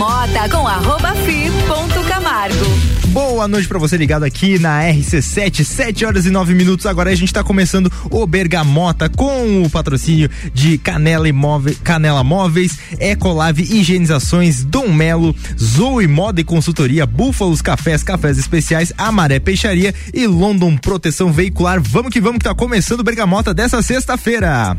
Bergamota com arroba fi Camargo. Boa noite para você ligado aqui na RC7, 7 horas e 9 minutos. Agora a gente tá começando o Bergamota com o patrocínio de Canela Imóveis, Canela Móveis, Ecolave Higienizações, Dom Melo, Zoe Moda e Consultoria, Búfalos Cafés, Cafés Especiais, Amaré Peixaria e London Proteção Veicular. Vamos que vamos que tá começando o Bergamota dessa sexta-feira.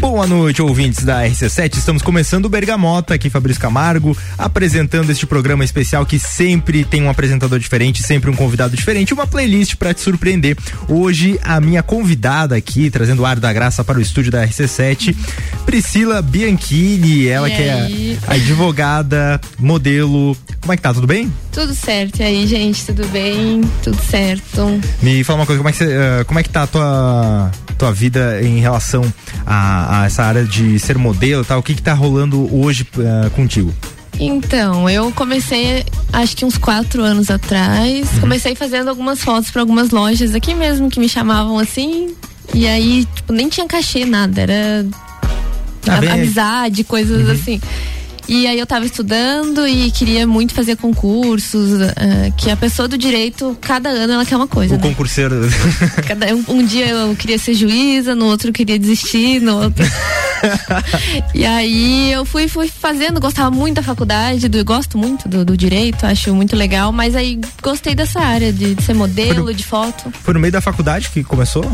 Boa noite, ouvintes da RC7. Estamos começando o Bergamota, aqui Fabrício Camargo, apresentando este programa especial que sempre tem um apresentador diferente, sempre um convidado diferente, uma playlist para te surpreender. Hoje, a minha convidada aqui, trazendo o ar da graça para o estúdio da RC7, Priscila Bianchini, ela E que aí? é advogada, modelo. Como é que tá? Tudo bem? Tudo certo. E aí, gente, tudo bem? Tudo certo. Me fala uma coisa, como é que, eh, como é que tá a tua, tua vida em relação a, a essa área de ser modelo e tal? O que que tá rolando hoje eh, contigo? Então, eu comecei, acho que uns quatro anos atrás. Uhum. Comecei fazendo algumas fotos para algumas lojas aqui mesmo que me chamavam assim. E aí, tipo, nem tinha cachê, nada. Era Ah, amizade, coisas assim. E aí eu tava estudando e queria muito fazer concursos, ah, que a pessoa do direito, cada ano ela quer uma coisa, O né? concurseiro. Cada, um, um dia eu queria ser juíza, no outro eu queria desistir, no outro. e aí eu fui, fui fazendo, gostava muito da faculdade, do, gosto muito do, do direito, acho muito legal, mas aí gostei dessa área de, de ser modelo, no- de foto. Foi no meio da faculdade que começou?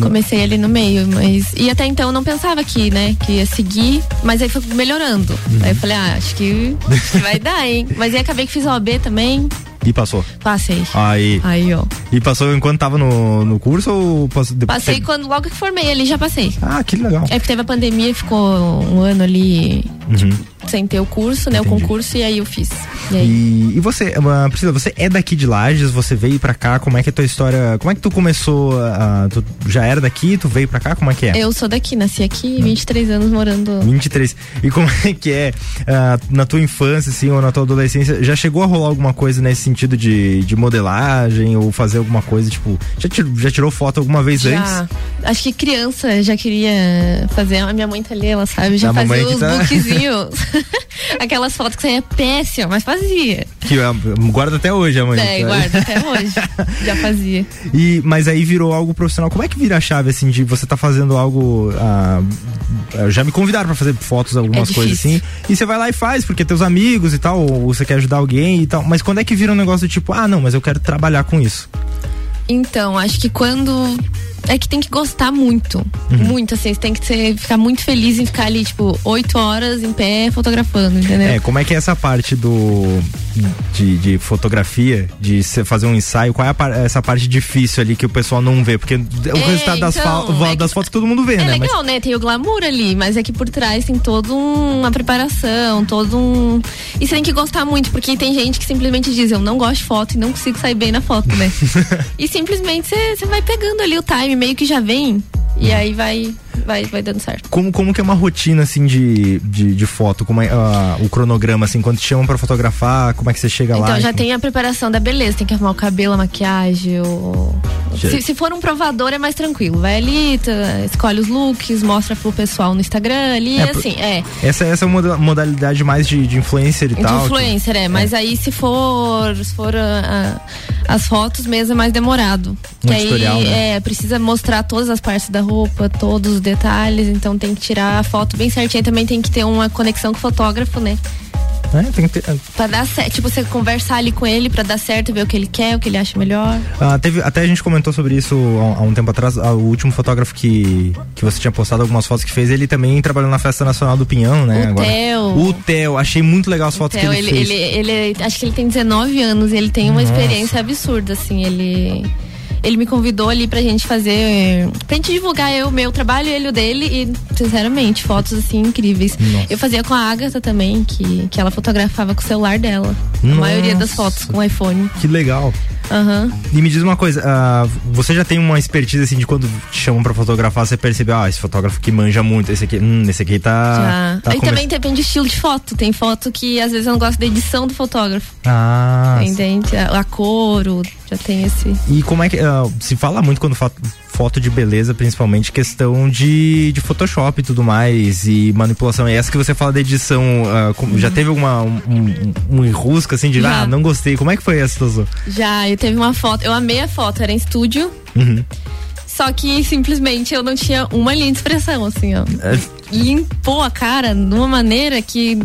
Comecei ali no meio, mas. E até então eu não pensava que, né, que ia seguir, mas aí foi melhorando. Uhum. Aí eu falei, ah, acho que, acho que vai dar, hein? Mas aí acabei que fiz OAB também, E passou. passei. Aí. Aí, ó. E passou enquanto tava no, no curso ou passou depois? Passei quando logo que formei ali, já passei. Ah, que legal. É porque teve a pandemia ficou um ano ali Uhum. Sem ter o curso, né? Entendi. O concurso, e aí eu fiz. E aí? E, e você, ah, Priscila, você é daqui de Lages, você veio pra cá, como é que é a tua história, como é que tu começou, ah, tu já era daqui, tu veio pra cá, como é que é? Eu sou daqui, nasci aqui, 23 anos morando. 23. E como é que é ah, na tua infância, assim, ou na tua adolescência, já chegou a rolar alguma coisa nesse sentido de, de modelagem ou fazer alguma coisa, tipo, já tirou, já tirou foto alguma vez antes? Já. Acho que criança já queria fazer. A minha mãe tá ali, ela sabe, já A fazia os tá- bookzinhos. Aquelas fotos que saía péssima, mas fazia. Que guarda até hoje a mãe. É, guarda até hoje. Já fazia. E, mas aí virou algo profissional. Como é que vira a chave, assim, de você tá fazendo algo. ah, já me convidaram pra fazer fotos, algumas É coisas assim. E você vai lá e faz, porque teus amigos e tal, ou você quer ajudar alguém e tal. Mas quando é que vira um negócio do tipo, ah, não, mas eu quero trabalhar com isso? Então, acho que quando. É que tem que gostar muito. Uhum. Muito, assim. Você tem que ser, ficar muito feliz em ficar ali, tipo, oito horas em pé fotografando, entendeu? É, como é que é essa parte do. de, de fotografia, de fazer um ensaio? Qual é a essa parte difícil ali que o pessoal não vê? Porque o É, resultado das, então, fa- é que- das fotos todo mundo vê, É né? Mas- legal, né? Tem o glamour ali, mas é que por trás tem toda um- uma preparação, todo um. E você tem que gostar muito, porque tem gente que simplesmente diz, eu não gosto de foto e não consigo sair bem na foto, né? e simplesmente você vai pegando ali o time, meio que já vem, e aí vai, vai, vai dando certo. Como, como que é uma rotina, assim, de, de, de foto? Como é ah, o cronograma, assim, quando te chamam pra fotografar, como é que você chega lá? Então já tem a preparação da beleza, tem que arrumar o cabelo, a maquiagem. O... Se, se for um provador é mais tranquilo. Vai ali, escolhe os looks, mostra pro pessoal no Instagram ali, É, assim, é. Essa, essa é uma moda- modalidade mais de, de influencer e De tal. influencer, é. Mas aí se for, se for ah, ah, as fotos mesmo é mais demorado. Um que aí né? é, precisa mostrar todas as partes da roupa, todos os detalhes, então tem que tirar a foto bem certinha. Também tem que ter uma conexão com o fotógrafo, né? É, tem que ter- Pra dar certo, tipo, você conversar ali com ele pra dar certo, ver o que ele quer, o que ele acha melhor. Ah, teve, até a gente comentou sobre isso há, há um tempo atrás. Ah, o último fotógrafo que, que você tinha postado algumas fotos que fez, ele também trabalhou na Festa Nacional do Pinhão, né? O Theo. O Theo, achei muito legal as fotos Então, que ele, ele, fez. ele, ele, acho que ele tem 19 anos, ele tem uma Nossa. experiência absurda, assim, ele. Ele me convidou ali pra gente fazer. pra gente divulgar eu, o meu trabalho, ele o dele, e, sinceramente, fotos assim incríveis. Nossa. Eu fazia com a Agatha também, que, que ela fotografava com o celular dela. Nossa. A maioria das fotos com o iPhone. Que legal. Aham. E me diz uma coisa, ah, você já tem uma expertise assim de quando te chamam pra fotografar, você percebe, ah, esse fotógrafo que manja muito, esse aqui, hum, esse aqui tá. Já. tá Aí também depende do estilo de foto. Tem foto que às vezes eu não gosto da edição do fotógrafo. Ah. Entende? A, a cor, o- já tem esse. E como é que. ah, se fala muito quando fa- foto de beleza, principalmente questão de, de Photoshop e tudo mais, e manipulação. É essa que você fala da edição. ah, com- Já teve alguma um, um, um enrosco assim de. Já. ah, não gostei. Como é que foi essa situação? Já, eu teve uma foto, eu amei a foto, era em estúdio. Uhum. Só que simplesmente eu não tinha uma linha de expressão, assim, ó. É, Limpou a cara de uma maneira que.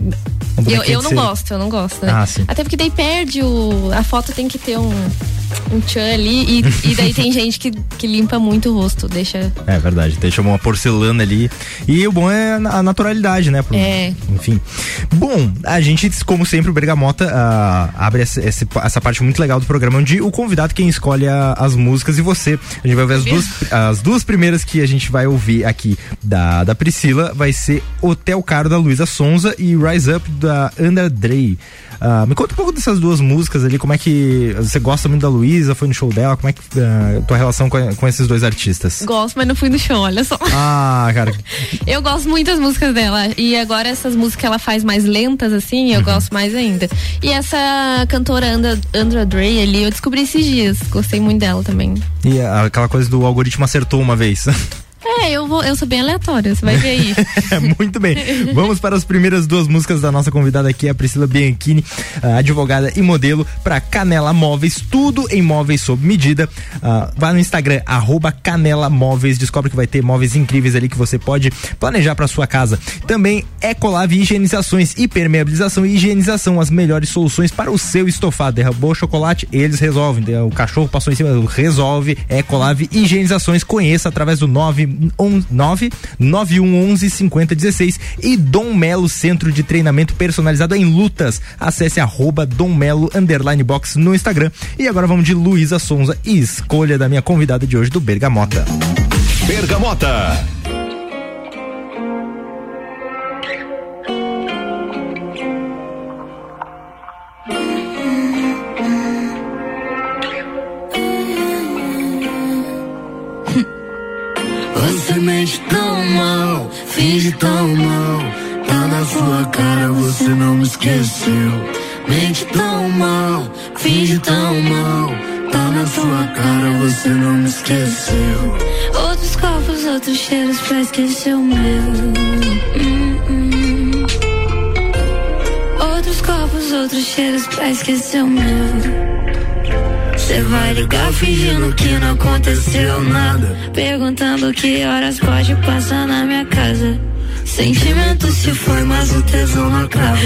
Eu, eu não cera. gosto, eu não gosto, né? Ah, sim. Até porque daí perde o. A foto tem que ter um. Um tchan ali. E, e daí tem gente que, que limpa muito o rosto, deixa. É verdade, deixa uma porcelana ali. E o bom é a naturalidade, né? Pro- É. Enfim. Bom, a gente, como sempre, o Bergamota ah, abre essa, essa parte muito legal do programa, onde o convidado quem escolhe a- as músicas e você. A gente vai ouvir as duas, as duas primeiras que a gente vai ouvir aqui da, da Priscila. Vai ser Hotel Caro da Luísa Sonza e Rise Up da Ana Drey. Ah, me conta um pouco dessas duas músicas ali, como é que. Você gosta muito da Luísa, foi no show dela, como é que. ah, tua relação com, com esses dois artistas? Gosto, mas não fui no show, olha só. Ah, cara. Eu gosto muito das músicas dela. E agora essas músicas que ela faz mais lentas, assim, Uhum. eu gosto mais ainda. E essa cantora Andra, Andra Dray ali, eu descobri esses dias. Gostei muito dela também. E aquela coisa do algoritmo acertou uma vez. É, eu vou, eu sou bem aleatória, você vai ver aí. Muito bem. Vamos para as primeiras duas músicas da nossa convidada aqui, a Priscila Bianchini, advogada e modelo para Canela Móveis, tudo em móveis sob medida. Ah, Vá no Instagram, arroba Canela Móveis, descobre que vai ter móveis incríveis ali que você pode planejar para sua casa. Também Ecolave Higienizações e Permeabilização e Higienização, as melhores soluções para o seu estofado. Derrubou chocolate, eles resolvem. O cachorro passou em cima, resolve. Ecolave Higienizações, conheça através do 919 9111 5016 e Dom Melo Centro de Treinamento Personalizado em Lutas. Acesse arroba Dom Melo underline box no Instagram. E agora vamos de Luísa Sonza e escolha da minha convidada de hoje do Bergamota. Bergamota. Você mente tão mal, finge tão mal. Tá na sua cara, você não me esqueceu. Mente tão mal, finge tão mal. Tá na sua cara, você não me esqueceu. Outros copos, outros cheiros pra esquecer o meu. Hum, hum. Outros copos, outros cheiros pra esquecer o meu. Você vai ligar fingindo que não aconteceu nada. Perguntando que horas pode passar na minha casa. Sentimento se foi, mas o tesão não acaba.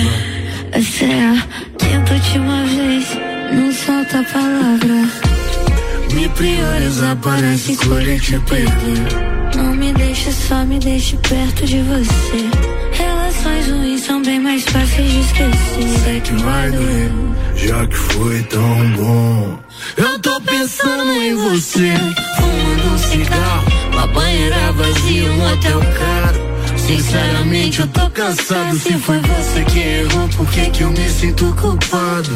Essa é a quinta última vez. Não solta a palavra. Me priorizar parece escolher te perder. Não me deixe só, me deixe perto de você. Relações ruins são bem mais fáceis de esquecer. Sei que vai doer, já que foi tão bom. Eu tô pensando em você, fumando um cigarro, uma banheira vazia, um hotel caro. Sinceramente, eu tô cansado. Se foi você que errou, por que que eu me sinto culpado?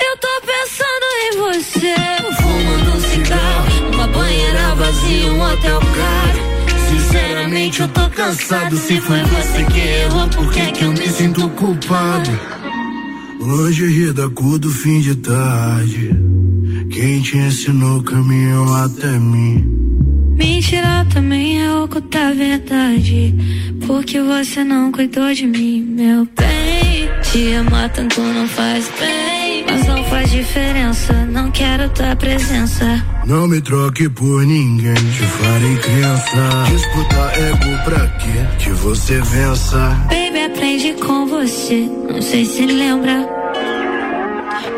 Eu tô pensando em você. Fumando um cigarro, uma banheira vazia, um hotel caro. Sinceramente, eu tô cansado. Se foi você que errou, por que que eu me sinto culpado? Hoje ri da cor do fim de tarde. Quem te ensinou caminhou até mim. Mentira também é ocultar a verdade. Porque você não cuidou de mim, meu bem. Te amar tanto não faz bem. Mas não faz diferença, não quero tua presença. Não me troque por ninguém, te farei criança. Disputar ego pra quê? Que você vença. Baby, aprendi com você, não sei se lembra.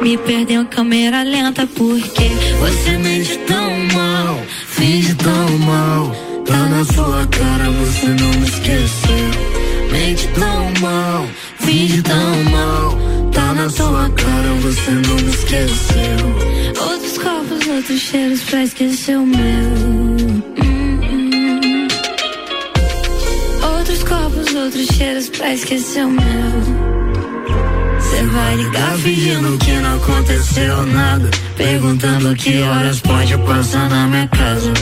Me perdeu câmera lenta porque Você mente tão mal, finge tão mal. Tá na sua cara, você não me esqueceu. Cheiros pra esquecer o meu. Hum, hum. Outros copos, outros cheiros pra esquecer o meu. Você vai ligar fingindo que não aconteceu nada. Perguntando que horas pode passar na minha casa.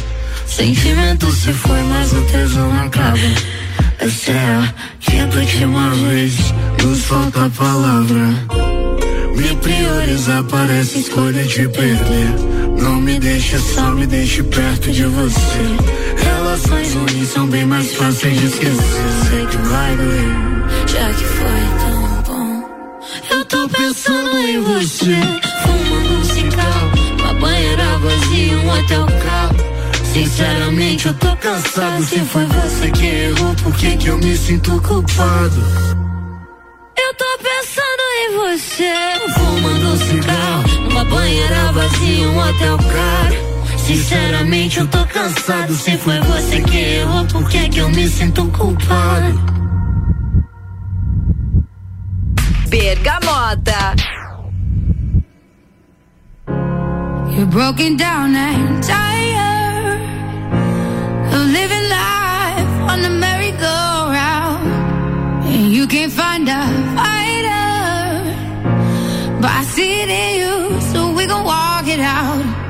Sentimento se foi, mas o tesão acaba. Essa é a quinta última vez, nos falta palavra. Me priorizar parece escolha de perder. Não me deixe só, me deixe perto de você. Relações ruins são bem mais fáceis de esquecer. Sei que vai doer, já que foi tão bom. Eu tô pensando em você, fumando um cigarro, uma banheira vazia, um hotel caro. Sinceramente eu tô cansado. Se foi você que errou, por que que eu me sinto culpado? Eu tô pensando em você, fumando um cigarro, numa banheira vazia, um hotel caro. Sinceramente eu tô cansado. Se foi você que errou, por que que eu me sinto culpado? Bergamota. You're broken down and tired of living life on the merry-go-round. And you can't find a see it in you, so we gon' walk it out.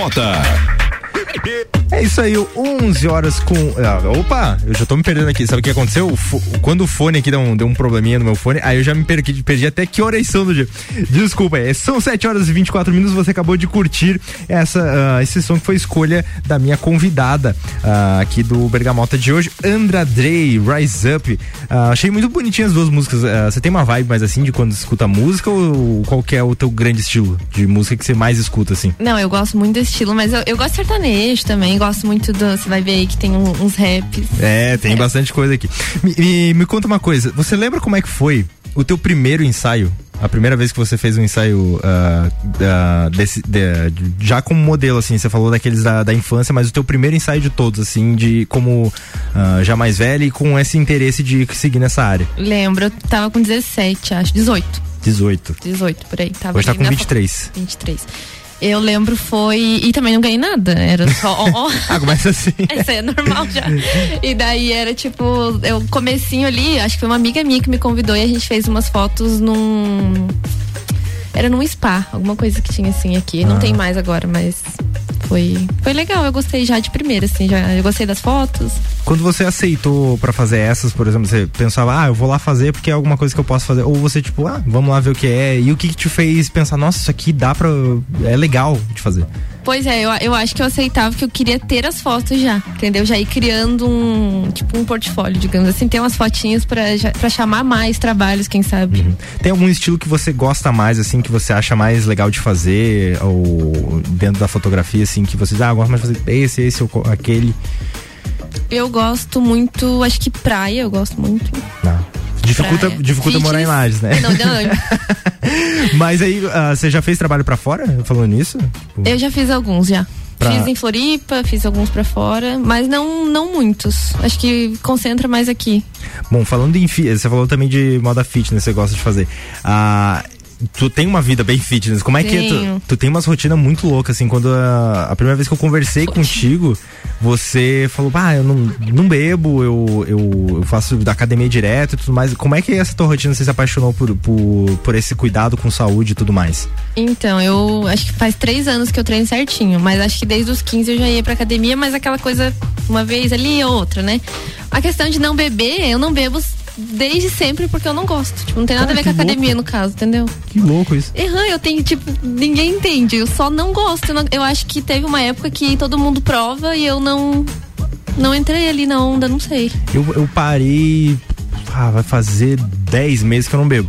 Bergamota. É isso aí, 11 horas com. ah, opa, eu já tô me perdendo aqui. Sabe o que aconteceu? Quando o fone aqui deu um, deu um probleminha no meu fone, aí eu já me perdi, perdi até que horas são do dia. Desculpa, é, são 7 horas e 24 minutos. Você acabou de curtir essa, ah, esse som que foi escolha da minha convidada ah, aqui do Bergamota de hoje, Andra Drey, Rise Up. Ah, achei muito bonitinhas as duas músicas. Ah, você tem uma vibe mais assim de quando escuta música ou qual é o teu grande estilo de música que você mais escuta assim? Não, eu gosto muito desse estilo, mas eu, eu gosto sertanejo também. Gosto muito do. Você vai ver aí que tem um- uns raps. É, tem bastante coisa aqui. Me, me- me conta uma coisa, você lembra como é que foi o teu primeiro ensaio? A primeira vez que você fez um ensaio ah, ah, desse, de- já como modelo, assim, você falou daqueles da, da infância, mas o teu primeiro ensaio de todos, assim, de como ah, já mais velho e com esse interesse de seguir nessa área. Lembro, eu tava com 17, acho. 18. 18. 18 por aí. Tava Hoje tá com na 23. fa- 23. Eu lembro foi. E também não ganhei nada. Era só. ó, ó. Ah, começa assim. Isso aí é normal já. E daí era tipo, eu comecinho ali, acho que foi uma amiga minha que me convidou e a gente fez umas fotos num. Era num spa, alguma coisa que tinha assim aqui. Não Ah. tem mais agora, mas foi, foi legal. Eu gostei já de primeira, assim, já. Eu gostei das fotos. Quando você aceitou pra fazer essas, por exemplo, você pensava, ah, eu vou lá fazer porque é alguma coisa que eu posso fazer. Ou você, tipo, ah, vamos lá ver o que é. E o que, que te fez pensar, nossa, isso aqui dá pra. É legal de fazer. Pois é, eu, eu acho que eu aceitava que eu queria ter as fotos já, entendeu? Já ir criando um, tipo, um portfólio, digamos assim, ter umas fotinhas pra chamar mais trabalhos, quem sabe. Tem algum estilo que você gosta mais, assim, que você acha mais legal de fazer? Ou dentro da fotografia, assim, que você diz, ah, eu gosto mais de fazer esse, esse ou aquele. Eu gosto muito, acho que praia, eu gosto muito. Não. Dificulta, Praia. dificulta morar em Fitness. Lages, né? Não, não, Mas aí, ah, você já fez trabalho pra fora, falando nisso? Tipo, eu já fiz alguns já. Pra- Fiz em Floripa, fiz alguns pra fora, mas não, não muitos. Acho que concentra mais aqui. Bom, falando em você falou também de moda fitness, você gosta de fazer. Ah, tu tem uma vida bem fitness. Como é que é? Tenho. Tu, tu tem umas rotinas muito loucas, assim, quando a, a primeira vez que eu conversei contigo, você falou, ah, eu não, não bebo, eu, eu, eu faço da academia direto e tudo mais. Como é que é essa tua rotina? Você se apaixonou por, por, por esse cuidado com saúde e tudo mais? Então, eu acho que faz três anos que eu treino certinho, mas acho que desde os 15 eu já ia pra academia, mas aquela coisa, uma vez ali ou outra, né? A questão de não beber, eu não bebo desde sempre porque eu não gosto. Tipo, não tem nada Cara, a ver com academia no caso, entendeu? Que louco isso. Erran, eu tenho, tipo, ninguém entende. Eu só não gosto. Eu, não- eu acho que teve uma época que todo mundo prova e eu não. Não entrei ali na onda, não sei. Eu, eu parei. Ah, vai fazer 10 meses que eu não bebo.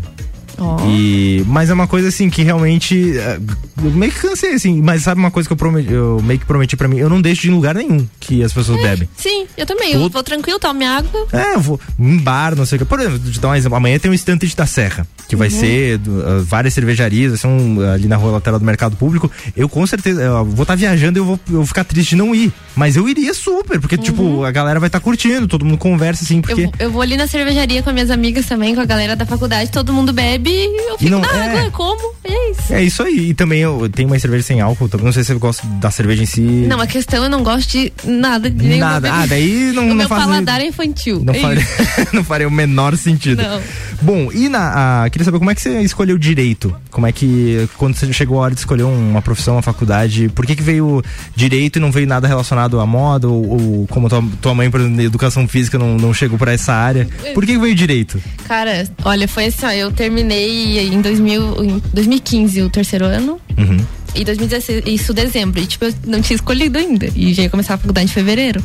Ó. E, mas é uma coisa assim que realmente. é, Eu meio que cansei, assim. Mas sabe uma coisa que eu, prometi, eu meio que prometi pra mim? Eu não deixo de ir em lugar nenhum que as pessoas bebem. Sim, eu também. Eu vou tranquilo, tomo minha água. É, eu vou em bar, não sei o que. Por exemplo, te dar um exemplo. Amanhã tem um estante da Serra, que vai ser ah, várias cervejarias, são ali na rua lateral do mercado público. Eu com certeza eu vou estar viajando e eu vou, eu vou ficar triste de não ir. Mas eu iria super, porque, tipo, a galera vai estar curtindo, todo mundo conversa, assim, Eu, porque. vou- eu vou ali na cervejaria com as minhas amigas também, com a galera da faculdade, todo mundo bebe e eu fico não- na é. água, como? É isso. É isso aí. E também eu tenho uma cerveja sem álcool, também não sei se eu gosto da cerveja em si. Não, a questão eu não gosto de nada de Nada. Ah, daí não, o não meu faz. paladar é infantil. Não é isso. não faria o menor sentido. Não. Bom, e na. a- queria saber como é que você escolheu direito? Como é que. Quando você chegou a hora de escolher uma profissão, uma faculdade, por que, que veio direito e não veio nada relacionado à moda? Ou, ou como tua, tua mãe, por exemplo, educação física, não, não chegou pra essa área? Por que, veio direito? Cara, olha, foi assim, ó, eu terminei em, 2000, em 2015 o terceiro ano. Uhum. E 2016, isso dezembro. E tipo, eu não tinha escolhido ainda. E já ia começar a faculdade em fevereiro.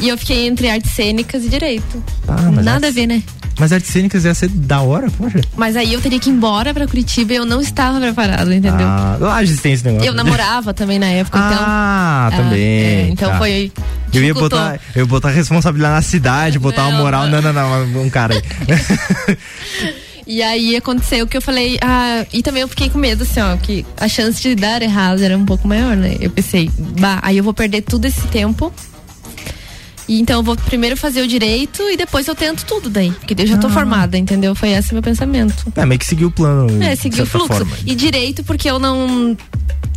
E eu fiquei entre artes cênicas e direito. Ah, Nada a ver, né? Mas artes cênicas ia ser da hora, poxa. Mas aí eu teria que ir embora pra Curitiba e eu não estava preparado, entendeu? Ah, Lages tem esse negócio. eu namorava também na época, então. Ah, também. é, então tá. foi. Eu ia botar, eu ia botar responsabilidade na cidade, botar uma Não, moral. Não, não, não, um cara aí. E aí aconteceu que eu falei, ah, e também eu fiquei com medo, assim, ó, que a chance de dar errado era um pouco maior, né? Eu pensei, bah, aí eu vou perder todo esse tempo. E então eu vou primeiro fazer o direito e depois eu tento tudo daí. Porque eu já tô Ah. formada, entendeu? Foi esse meu pensamento. É, meio que seguiu o plano. É, de seguir o fluxo. forma. E direito, porque eu não,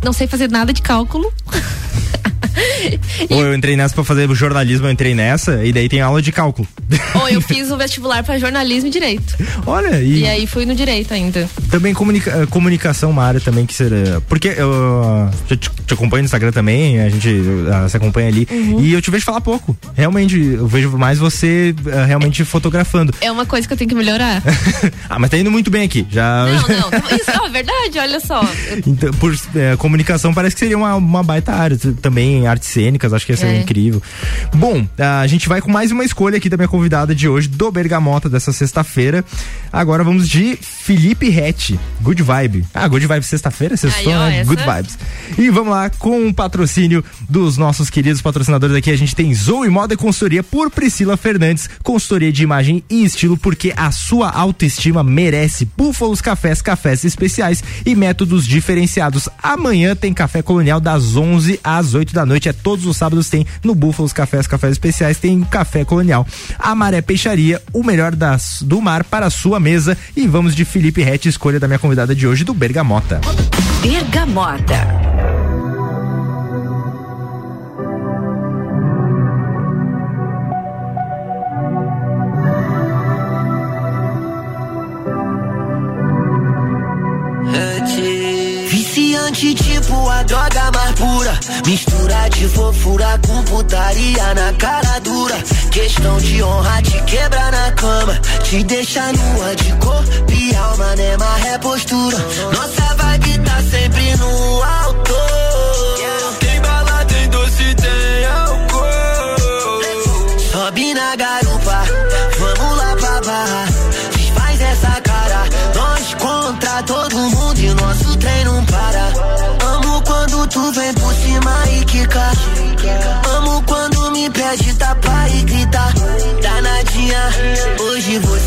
não sei fazer nada de cálculo. Ou eu entrei nessa pra fazer jornalismo, eu entrei nessa, e daí tem aula de cálculo. Ou eu fiz o vestibular pra jornalismo e direito. Olha, e, E aí fui no direito ainda. também comunica- eh, comunicação, uma área também que seria. Porque eu já te, te acompanho no Instagram também, a gente ah, se acompanha ali. Uhum. E eu te vejo falar pouco. Realmente, eu vejo mais você realmente fotografando. É uma coisa que eu tenho que melhorar. ah, mas tá indo muito bem aqui. Já. Não, não. Isso é verdade, olha só. Então, por eh, comunicação parece que seria uma, uma baita área. T- Também artes cênicas, acho que ia ser É. incrível. Bom, a gente vai com mais uma escolha aqui da minha convidada de hoje, do Bergamota, dessa sexta-feira. Agora vamos de Felipe Rett, Good Vibe. Ah, Good Vibe sexta-feira, sextou, né? Good Vibes. E vamos lá, com o patrocínio dos nossos queridos patrocinadores aqui, a gente tem Zoe Moda e Consultoria por Priscila Fernandes, consultoria de imagem e estilo, porque a sua autoestima merece. Búfalos Cafés, cafés especiais e métodos diferenciados. Amanhã tem Café Colonial das 11 às 8 da noite, é todos os sábados tem no Búfalos Cafés, cafés especiais, tem Café Colonial. A Maré Peixaria, o melhor das, do mar para a sua mesa. E vamos de Felipe Rett, escolha da minha convidada de hoje, do Bergamota. Bergamota. Tipo a droga mais pura. Mistura de fofura com putaria na cara dura. Questão de honra te quebra na cama. Te deixa nua de corpo e alma, né? Mas é postura. Nossa vibe tá sempre no alto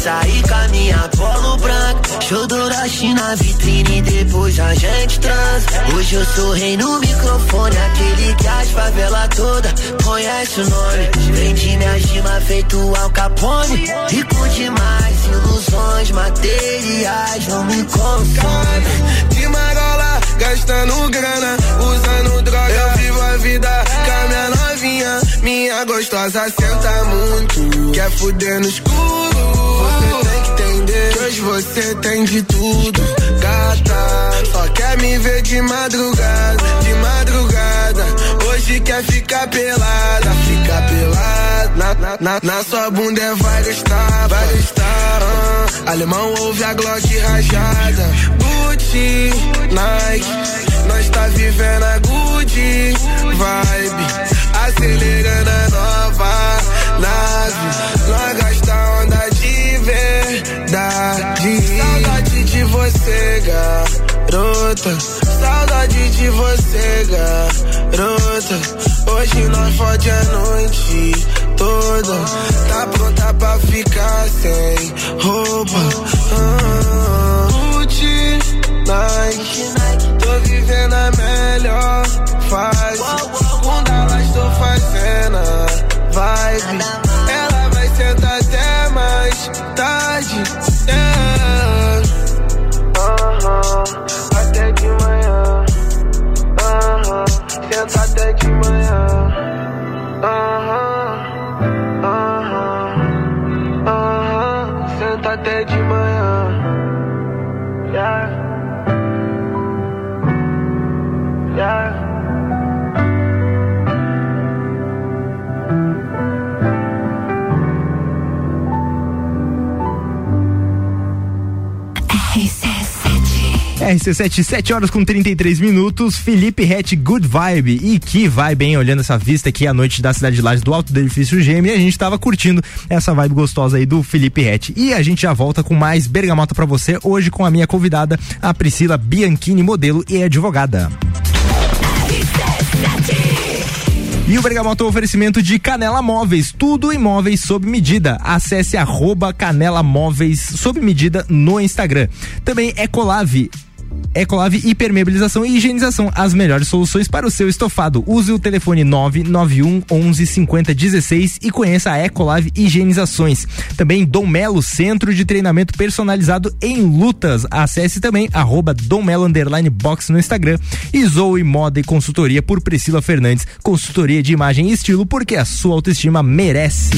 sair com a minha polo branca. Show Doroshi na vitrine, depois a gente transa. Hoje eu sou rei no microfone, aquele que as favela toda conhece o nome. Vendi minha gima feito Al Capone. Rico demais, ilusões materiais não me consomem. De marola, gastando grana, usando droga. Eu vivo a vida com a minha novinha. Minha gostosa senta muito. Quer fuder no escuro? Você tem que entender que hoje você tem de tudo. Gata, só quer me ver de madrugada, de madrugada. Hoje quer ficar pelada, ficar pelada. Na, na, na, na sua bunda é gastar, vai gastar. ah. Alemão ouve a Glock rajada. Gucci, Nike, nós tá vivendo a good vibe. Acelerando a nova nave. Nós garota. Saudade de você, garota. Hoje nós fode a noite toda. Tá pronta pra ficar sem roupa. Ah, Gucci, Nike. Tô vivendo a melhor fase. Com Dallas tô fazendo a vibe. Ela vai sentar até mais tarde. Até de manhã. Aham, Senta até de manhã. Aham, aham, aham, Senta até de manhã. Yeah. Yeah. RC7, 7 horas com 33 minutos. Felipe Rett, Good Vibe. E que vibe, hein? Olhando essa vista aqui à noite da cidade de Lages, do alto do edifício Gêmeo. E a gente tava curtindo essa vibe gostosa aí do Felipe Rett. E a gente já volta com mais bergamota pra você. Hoje com a minha convidada, a Priscila Bianchini, modelo e advogada. E o Bergamota é um oferecimento de Canela Móveis, tudo em móveis sob medida. Acesse arroba Canela Móveis sob medida no Instagram. Também Ecolave. Ecolave Hipermeabilização e Higienização, as melhores soluções para o seu estofado. Use o telefone 991 11 50 16 e conheça a Ecolave Higienizações. Também Dom Melo, Centro de Treinamento Personalizado em Lutas. Acesse também arroba Dom Melo Underline Box no Instagram. E Zoe Moda e Consultoria por Priscila Fernandes. Consultoria de imagem e estilo porque a sua autoestima merece.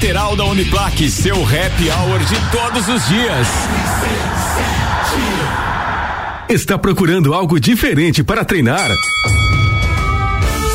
lateral da Uniplaque. Seu happy hour de todos os dias. Está procurando algo diferente para treinar?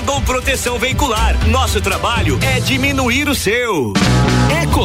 Proteção Veicular. Nosso trabalho é diminuir o seu.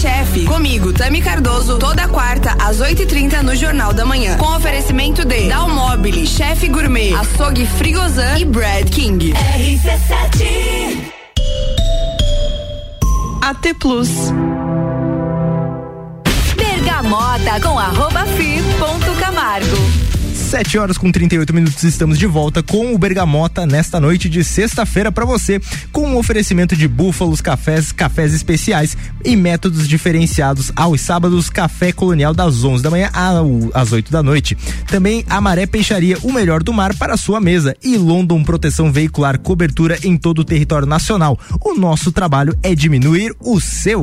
RC Chef, comigo, Tami Cardoso, toda quarta às 8h30 no Jornal da Manhã. Com oferecimento de Dalmobile, Chef Gourmet, Açougue Frigozan e Brad King. RC7 AT Plus. Bergamota com arroba fi ponto Camargo. 7 horas com 38 minutos, estamos de volta com o Bergamota nesta noite de sexta-feira para você, com um oferecimento de búfalos, cafés, cafés especiais e métodos diferenciados aos sábados, café colonial das 11 da manhã às 8 da noite. Também a Maré Peixaria, o melhor do mar para sua mesa e London Proteção Veicular, cobertura em todo o território nacional. O nosso trabalho é diminuir o seu.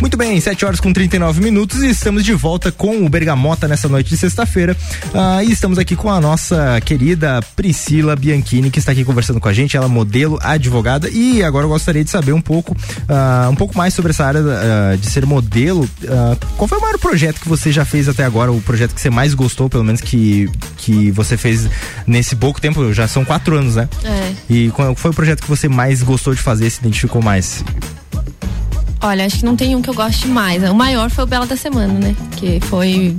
Muito bem, 7 horas com 39 minutos e estamos de volta com o Bergamota nessa noite de sexta-feira. Ah, e estamos aqui com a nossa querida Priscila Bianchini, que está aqui conversando com a gente. Ela é modelo, advogada. E agora eu gostaria de saber um pouco, ah, um pouco mais sobre essa área ah, de ser modelo. Ah, qual foi o maior projeto que você já fez até agora? O projeto que você mais gostou, pelo menos que, que você fez nesse pouco tempo? Já são quatro anos, né? É. E qual foi o projeto que você mais gostou de fazer, se identificou mais? Olha, acho que não tem um que eu goste mais. O maior foi o Bela da Semana, né? Que foi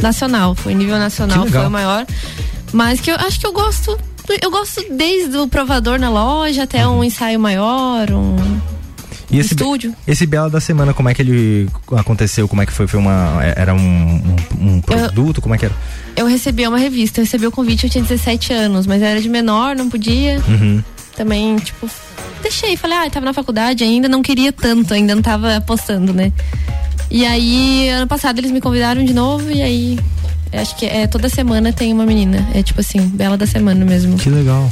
nacional, foi nível nacional, foi o maior. Mas que eu acho que eu gosto. Eu gosto desde o provador na loja até um ensaio maior, um. E esse, Estúdio. esse Bela da Semana, como é que ele aconteceu? Como é que foi? Foi uma. Era um, um, um produto? Como é que era? Eu recebi uma revista, eu recebi o convite, eu tinha 17 anos, mas eu era de menor, não podia. Uhum. Também, tipo, deixei, falei, ah, tava na faculdade ainda, não queria tanto, ainda não tava apostando, né? E aí, ano passado eles me convidaram de novo e aí. Acho que é toda semana tem uma menina. É tipo assim, bela da semana mesmo. Que legal.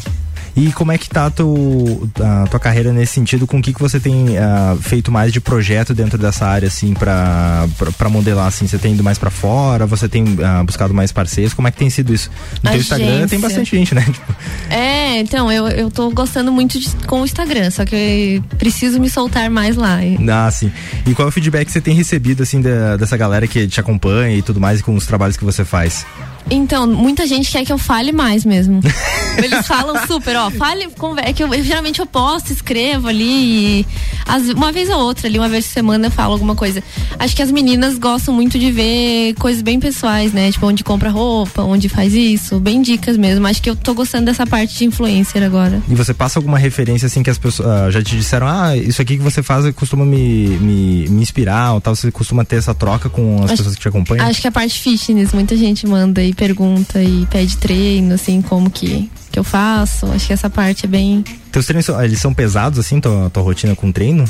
E como é que tá a, teu, a tua carreira nesse sentido? Com o que, que você tem ah, feito mais de projeto dentro dessa área, assim, pra, pra, pra modelar, assim? Você tem ido mais pra fora? Você tem ah, buscado mais parceiros? Como é que tem sido isso? No teu Instagram tem bastante gente, né? Tipo, É, então, eu, eu tô gostando muito de- com o Instagram, só que preciso me soltar mais lá. Ah, sim. E qual é o feedback que você tem recebido, assim, da- dessa galera que te acompanha e tudo mais, com os trabalhos que você faz? Então, muita gente quer que eu fale mais mesmo. Eles falam super, ó, fale. É que eu, eu, geralmente eu posto, escrevo ali e as- uma vez ou outra ali, uma vez por semana eu falo alguma coisa. Acho que as meninas gostam muito de ver coisas bem pessoais, né? Tipo, onde compra roupa, onde faz isso, bem dicas mesmo. Acho que eu tô gostando dessa parte de influencer agora. E você passa alguma referência assim que as pessoas ah, já te disseram, ah, isso aqui que você faz costuma me, me, me inspirar ou tal, você costuma ter essa troca com as Acho- pessoas que te acompanham? Acho que a parte fitness, muita gente manda e pergunta e pede treino, assim, como que, que eu faço. Acho que essa parte é bem. Teus treinos, são- eles são pesados assim, tua, tua rotina com treino?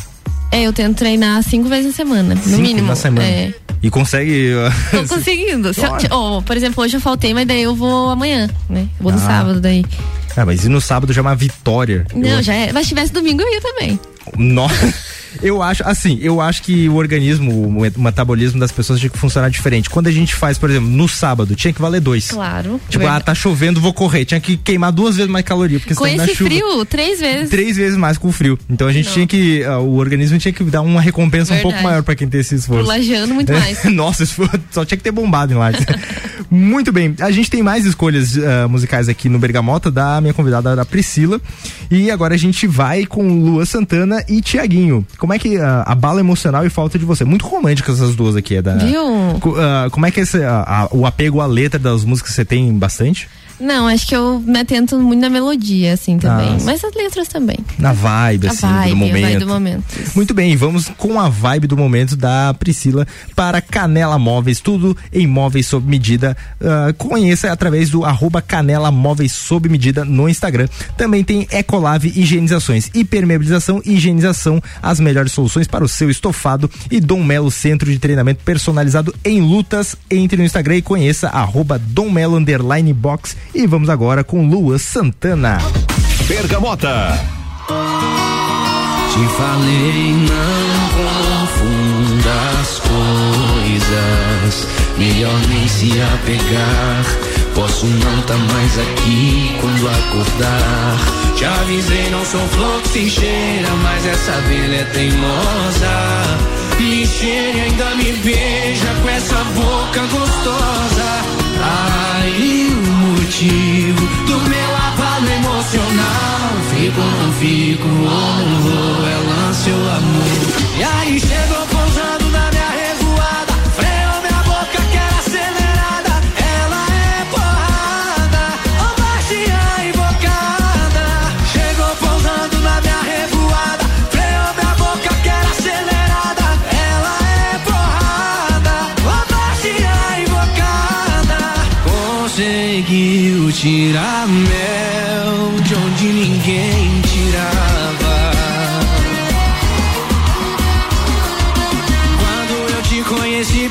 É, eu tento treinar cinco vezes na semana, no Cinco mínimo. na semana. É. E consegue. ah, Tô conseguindo. Se eu- ó, por exemplo, hoje eu faltei, mas daí eu vou amanhã, né? Eu vou no Ah. sábado daí. Ah, mas e no sábado já é uma vitória. Não, Eu- já é. Mas se tivesse domingo eu ia também. Nossa. Eu acho, assim, eu acho que o organismo, o metabolismo das pessoas tinha que funcionar diferente. Quando a gente faz, por exemplo, no sábado, tinha que valer dois. Claro. Tipo, Verdade. ah, tá chovendo, vou correr. Tinha que queimar duas vezes mais caloria, porque Com senão esse chuva. frio, três vezes. Três vezes mais com o frio. Então a gente tinha que. ah, o organismo tinha que dar uma recompensa um Verdade. pouco maior pra quem tem esse esforço. Pro lajeano, muito mais. Nossa, isso foi- só tinha que ter bombado em Lages. Muito bem, a gente tem mais escolhas ah, musicais aqui no Bergamota da minha convidada, da Priscila. E agora a gente vai com Lua Santana e Tiaguinho. Como é que ah, a bala emocional e falta de você? Muito românticas essas duas aqui. É da, Viu? Ah, como é que esse, ah, ah, o apego à letra das músicas você tem bastante? Não, acho que eu me atento muito na melodia, assim, também. Ah, Mas as letras também. Na vibe, A assim, vibe, do a momento. vibe do momento. Muito bem, vamos com a vibe do momento da Priscila para Canela Móveis, tudo em móveis sob medida. Ah, conheça através do arroba Canela Móveis sob medida no Instagram. Também tem Ecolave Higienizações, hipermeabilização e higienização, as melhores soluções para o seu estofado e Dom Melo Centro de Treinamento Personalizado em Lutas. Entre no Instagram e conheça arroba Dom Melo box e vamos agora com Lua Santana. Bergamota. Te falei, não confunda as coisas. Melhor nem se apegar. Posso não tá mais aqui quando acordar. Te avisei, não sou flor que se cheira, mas essa abelha é teimosa. Me cheira e ainda me beija com essa boca gostosa. O motivo do meu abalo emocional. Fico ou não fico, ou não vou, é lance ou amor. E aí chegou pousando tirar mel de onde ninguém tirava. Quando eu te conheci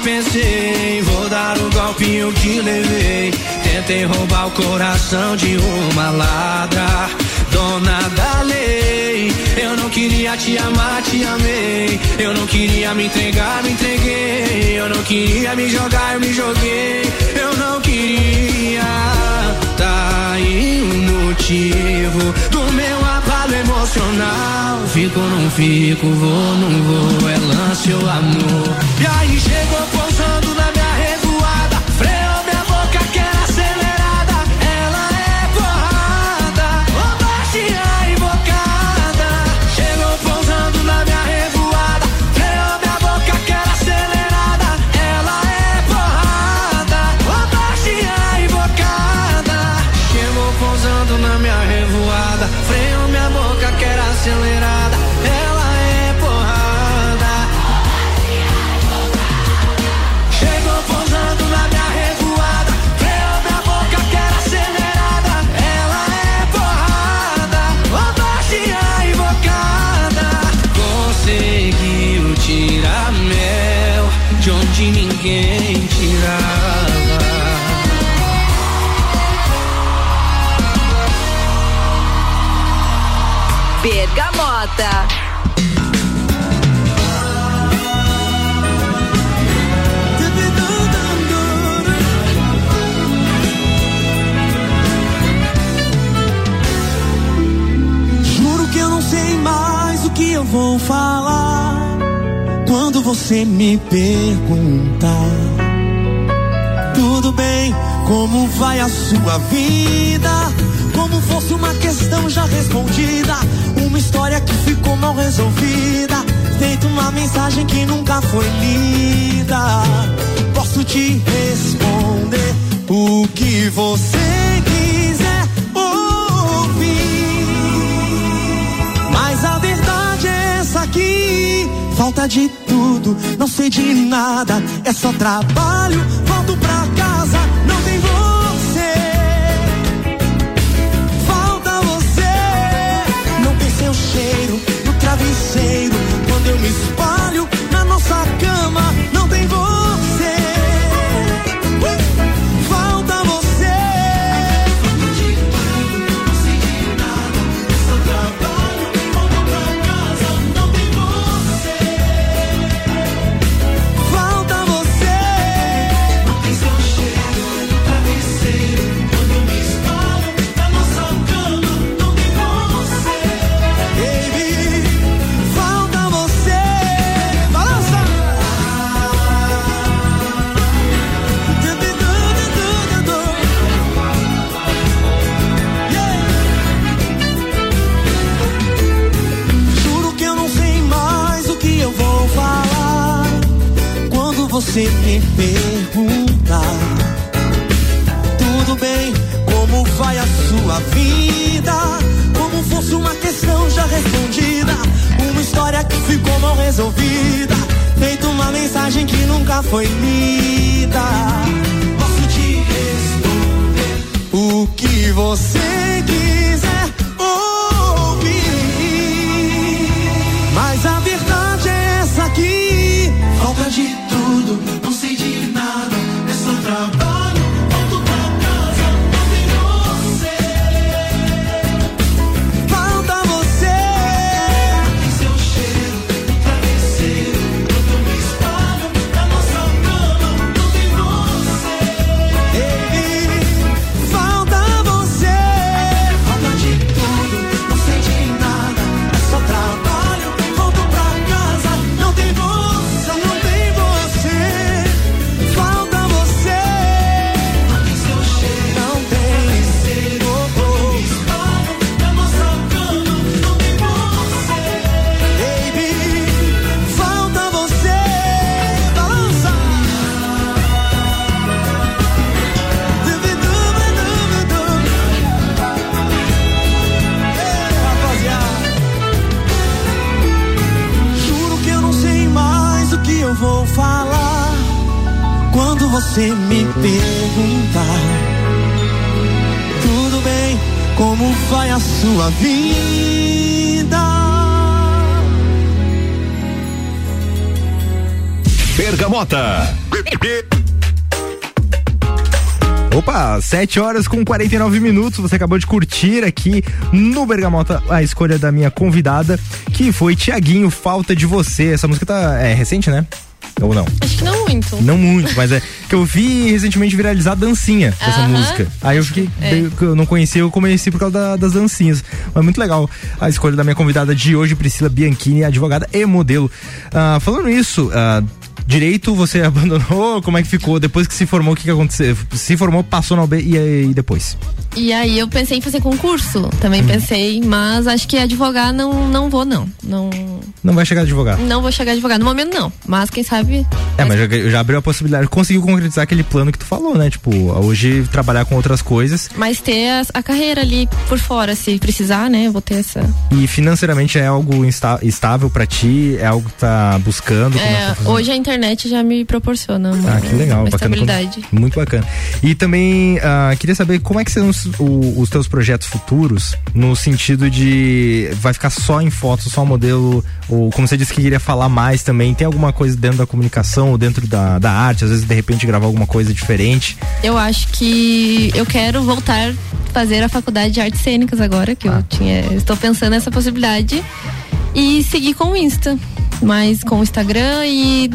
o que levei. Tentei roubar o coração de uma ladra, dona da lei. Eu não queria te amar, te amei. Eu não queria me entregar, me entreguei. Eu não queria me jogar, eu me joguei. Eu não queria. Motivo do meu abalo emocional. Fico, não fico, vou, não vou. É lance ou amor. E aí chegou pousando na minha Bergamota. Juro que eu não sei mais o que eu vou falar quando você me perguntar. Tudo bem, como vai a sua vida? Como fosse uma questão já respondida, uma história que ficou mal resolvida, feito uma mensagem que nunca foi lida. Posso te responder o que você quiser ouvir. Mas a verdade é essa aqui. Falta de tudo, não sei de nada. É só trabalho, volto pra casa, não tem você. Quando eu me espalho na nossa cama, não você me perguntar. Tudo bem, como vai a sua vida? Como fosse uma questão já respondida, uma história que ficou mal resolvida, feito uma mensagem que nunca foi lida. Posso te responder o que você quiser ouvir. Mas a verdade é essa aqui. Falta de quando você me perguntar. Tudo bem, como vai a sua vida? Bergamota. Opa, 7 horas com 49 minutos. Você acabou de curtir aqui no Bergamota a escolha da minha convidada, que foi Tiaguinho, Falta de Você. Essa música tá é recente, né? Ou não? Acho que não muito. Não muito, mas é que eu vi recentemente viralizar a dancinha dessa Aham. música. Aí eu fiquei, É. eu não conhecia, eu conheci por causa da- das dancinhas. Mas muito legal a escolha da minha convidada de hoje, Priscila Bianchini, advogada e modelo. Ah, falando isso, ah, direito você abandonou? Como é que ficou? Depois que se formou, o que, que aconteceu? Se formou, passou na UB e, e depois? E aí eu pensei em fazer concurso. Também Uhum. pensei, mas acho que advogar não, não vou, não. Não, Não vai chegar a advogar. não vou chegar a advogar. No momento, não. Mas quem sabe. É, mas já, já abriu a possibilidade, conseguiu concretizar aquele plano que tu falou, né? Tipo, hoje trabalhar com outras coisas Mas ter a, a carreira ali por fora, se precisar, né? Eu vou ter essa. e financeiramente é algo estável pra ti, é algo que tá buscando. é É, tá fazendo? hoje a internet já me proporciona uma, Ah, que legal, uma bacana. estabilidade. Muito bacana. E também ah, queria saber como é que são os, os teus projetos futuros, no sentido de vai ficar só em foto, só modelo, ou como você disse que queria falar mais também, tem alguma coisa dentro da comunicação ou dentro da, da arte, às vezes de repente gravar alguma coisa diferente. Eu acho que eu quero voltar a fazer a faculdade de artes cênicas agora, que Ah. eu tinha. Estou pensando nessa possibilidade. E seguir com o Insta. Mas com o Instagram e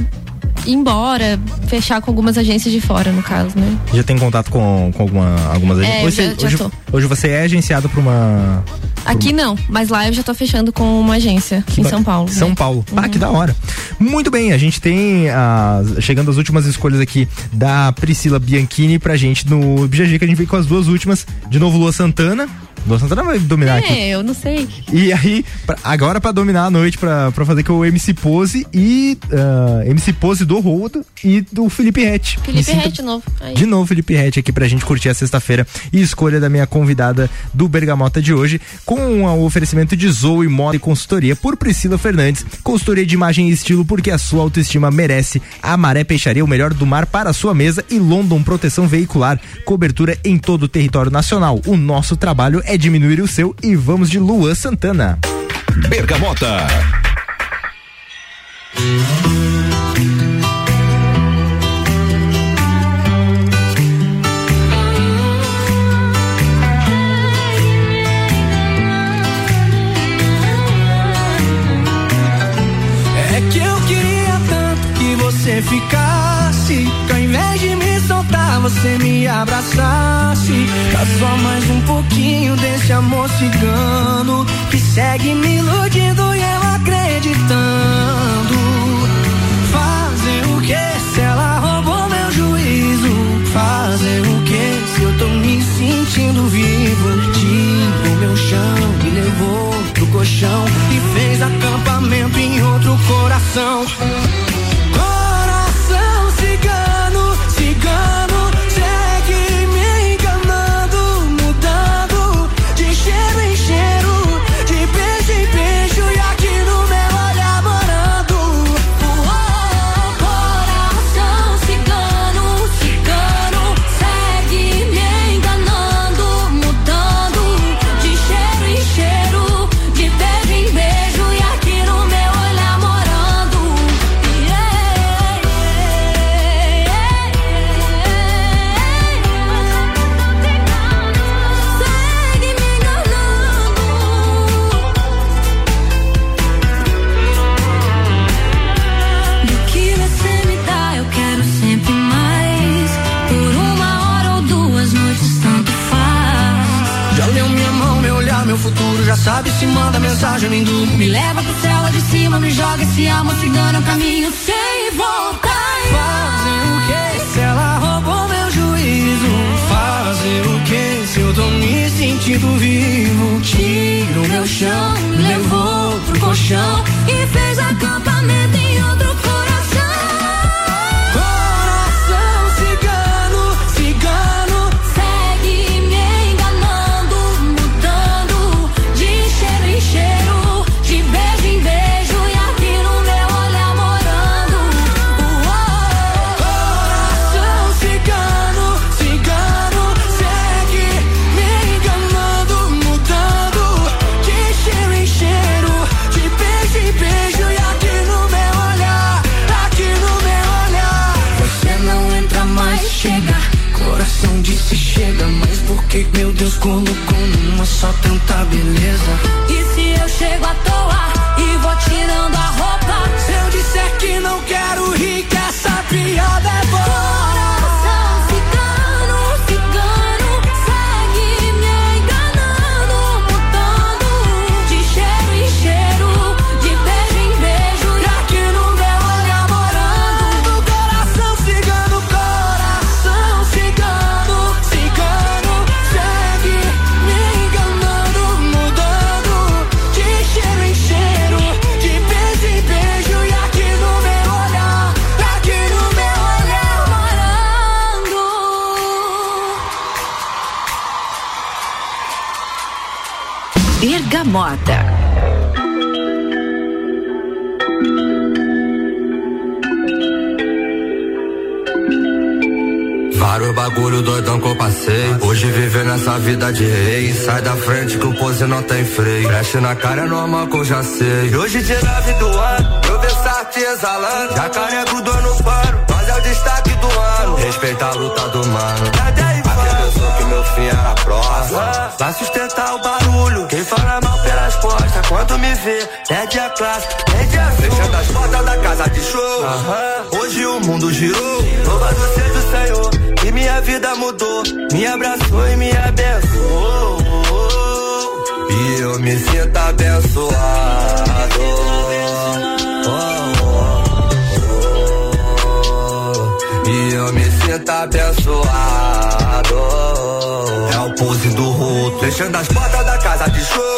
ir embora, fechar com algumas agências de fora, no caso, né? Já tem contato com, com alguma, algumas É, hoje, já- você- já hoje, hoje você é agenciado por uma. Aqui não, mas lá eu já tô fechando com uma agência em São Paulo. São né? Paulo. Ah, que da hora. Muito bem, a gente tem ah, chegando às últimas escolhas aqui da Priscila Bianchini pra gente no BGG, que a gente veio com as duas últimas. De novo, Lua Santana. Lua Santana vai dominar aqui. É, eu não sei. E aí, pra- agora pra dominar a noite, pra, pra fazer com o MC Pose e ah, MC Pose do Rodo e do Felipe Rett. Felipe Rett de novo. Aí. de novo, Felipe Rett aqui pra gente curtir a sexta-feira e escolha da minha convidada do Bergamota de hoje, com o oferecimento de Zoe Moda e Consultoria por Priscila Fernandes. Consultoria de imagem e estilo, porque a sua autoestima merece. A Maré Peixaria, o melhor do mar para a sua mesa. E London Proteção Veicular, cobertura em todo o território nacional. O nosso trabalho é diminuir o seu e vamos de Luan Santana. Bergamota. É que eu queria tanto que você ficasse. Que ao invés de me soltar, você me abraçasse. Dá só mais um pouquinho desse amor cigano. Que segue me iludindo e eu acreditando. Na cara é normal que eu já sei. E hoje de nove do ano, eu Versace exalando. Jacaré grudou no pano, mas é o destaque do ano. Respeita a luta do mano. Até pensou que meu fim era próximo. Vai sustentar o barulho. Quem fala mal pelas costas, quando me vê, perde a classe, perde a Fechando as portas da casa de show. Hoje o mundo girou. Louvado seja o Senhor. E minha vida mudou. Me abraçou e me abençoou. E eu me sinto abençoado. E eu me sinto abençoado. É o pose do roto. Fechando as portas da casa de show.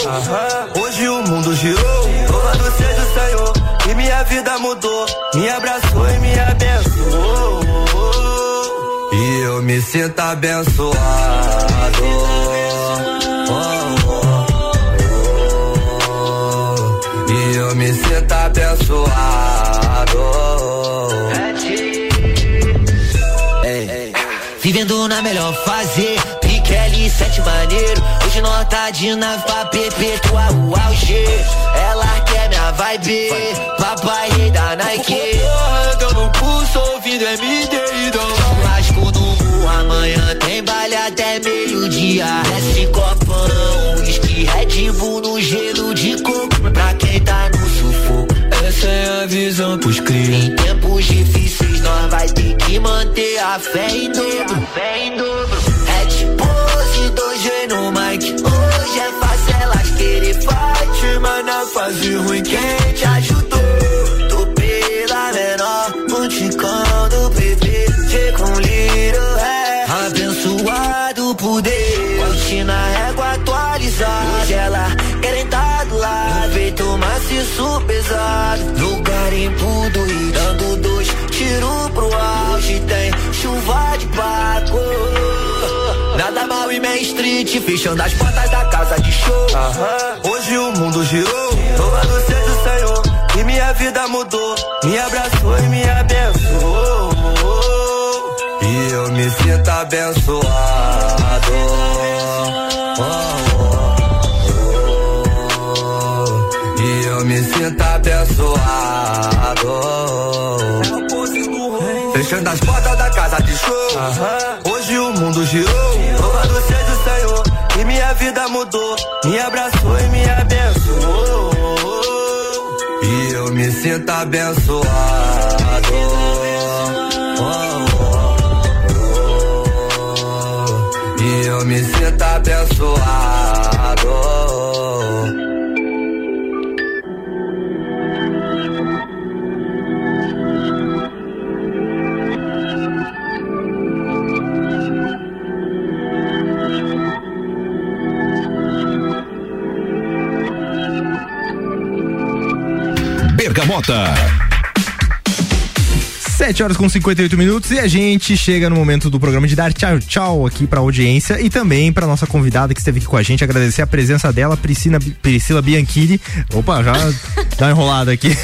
Hoje o mundo girou. Louvado seja o Senhor. E minha vida mudou. Me abraçou e me abençoou. E eu me sinto abençoado. E eu me sinto abençoado. Ei, Vivendo na melhor fase, Piquele sete maneiro. Hoje nota de nave pra perpetuar o auge. Ela quer minha vibe, papai rei da Nike. Ando no pulso, ouvindo MD e dom. Churrasco no mu, amanhã tem baile até meio-dia. Desce copão, whisky Red Bull no gelo Visão pros cria. Em tempos difíceis, nós vai ter que manter a fé em dobro. Fé em dobro. É tipo pose, dois G no mic. Hoje é fácil elas querer fight, mas na fase ruim quem te ajudou? Tô pela menor, multicando PP. G com Little é abençoado por Deus. Curtindo a régua atualizada. Hoje ela querem tá do lado. Feito maciço pesado. Garimpo e dando dois tiros pro auge. Tem chuva de barco. Nada mal em Main Street. Fechando as portas da casa de show. Hoje o mundo girou. Louvado seja o Senhor. E minha vida mudou. Me abraçou e me abençoou. E eu me sinto abençoado. Fechando as portas da casa de show. Hoje o mundo girou. Louvado seja o Senhor. E minha vida mudou. Me abraçou e me abençoou. E eu me sinto abençoado. Bergamota. 7 horas com 58 minutos e a gente chega no momento do programa de dar tchau, tchau aqui pra audiência e também pra nossa convidada que esteve aqui com a gente. Agradecer a presença dela, Priscila, Priscila Bianchini. Opa, já dá uma enrolada aqui.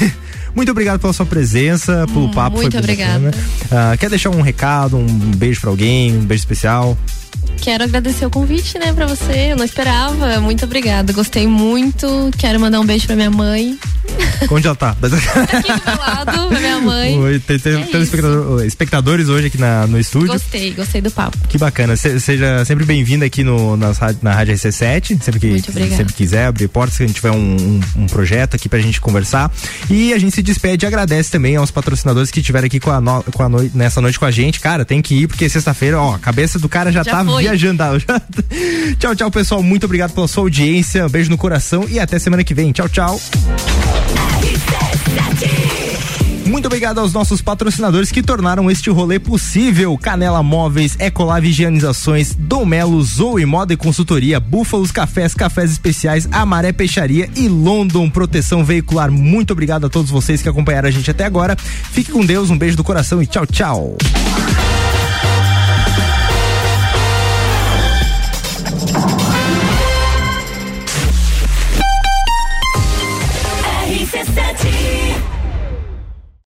Muito obrigado pela sua presença, pelo papo. muito obrigada. Ah, quer deixar um recado, um beijo pra alguém, um beijo especial? Quero agradecer o convite, né, pra você. Eu não esperava. Muito obrigada. Gostei muito. Quero mandar um beijo pra minha mãe. Onde ela tá? Do lado, pra minha mãe. Oi, tem, tem, É tem espectador- espectadores hoje aqui na, no estúdio. Gostei, gostei do papo. Que bacana. Se- seja sempre bem-vindo aqui no, rádio- na Rádio RC7. Sempre que sempre quiser abrir portas, se a gente tiver um, um- um projeto aqui pra gente conversar. E a gente se despede e agradece também aos patrocinadores que estiveram aqui com a, no- com a noi- nessa noite com a gente. Cara, tem que ir, porque sexta-feira, ó, a cabeça do cara já, Já tá foi. Viajando. já- tchau, tchau, pessoal. Muito obrigado pela sua audiência. Um beijo no coração e até semana que vem. Tchau, tchau. Muito obrigado aos nossos patrocinadores que tornaram este rolê possível. Canela Móveis, Ecolave Higienizações, Dom Melo, Zoe Moda e Consultoria, Búfalos Cafés, Cafés Especiais, Amaré Peixaria e London Proteção Veicular. Muito obrigado a todos vocês que acompanharam a gente até agora. Fique com Deus, um beijo do coração e tchau, tchau.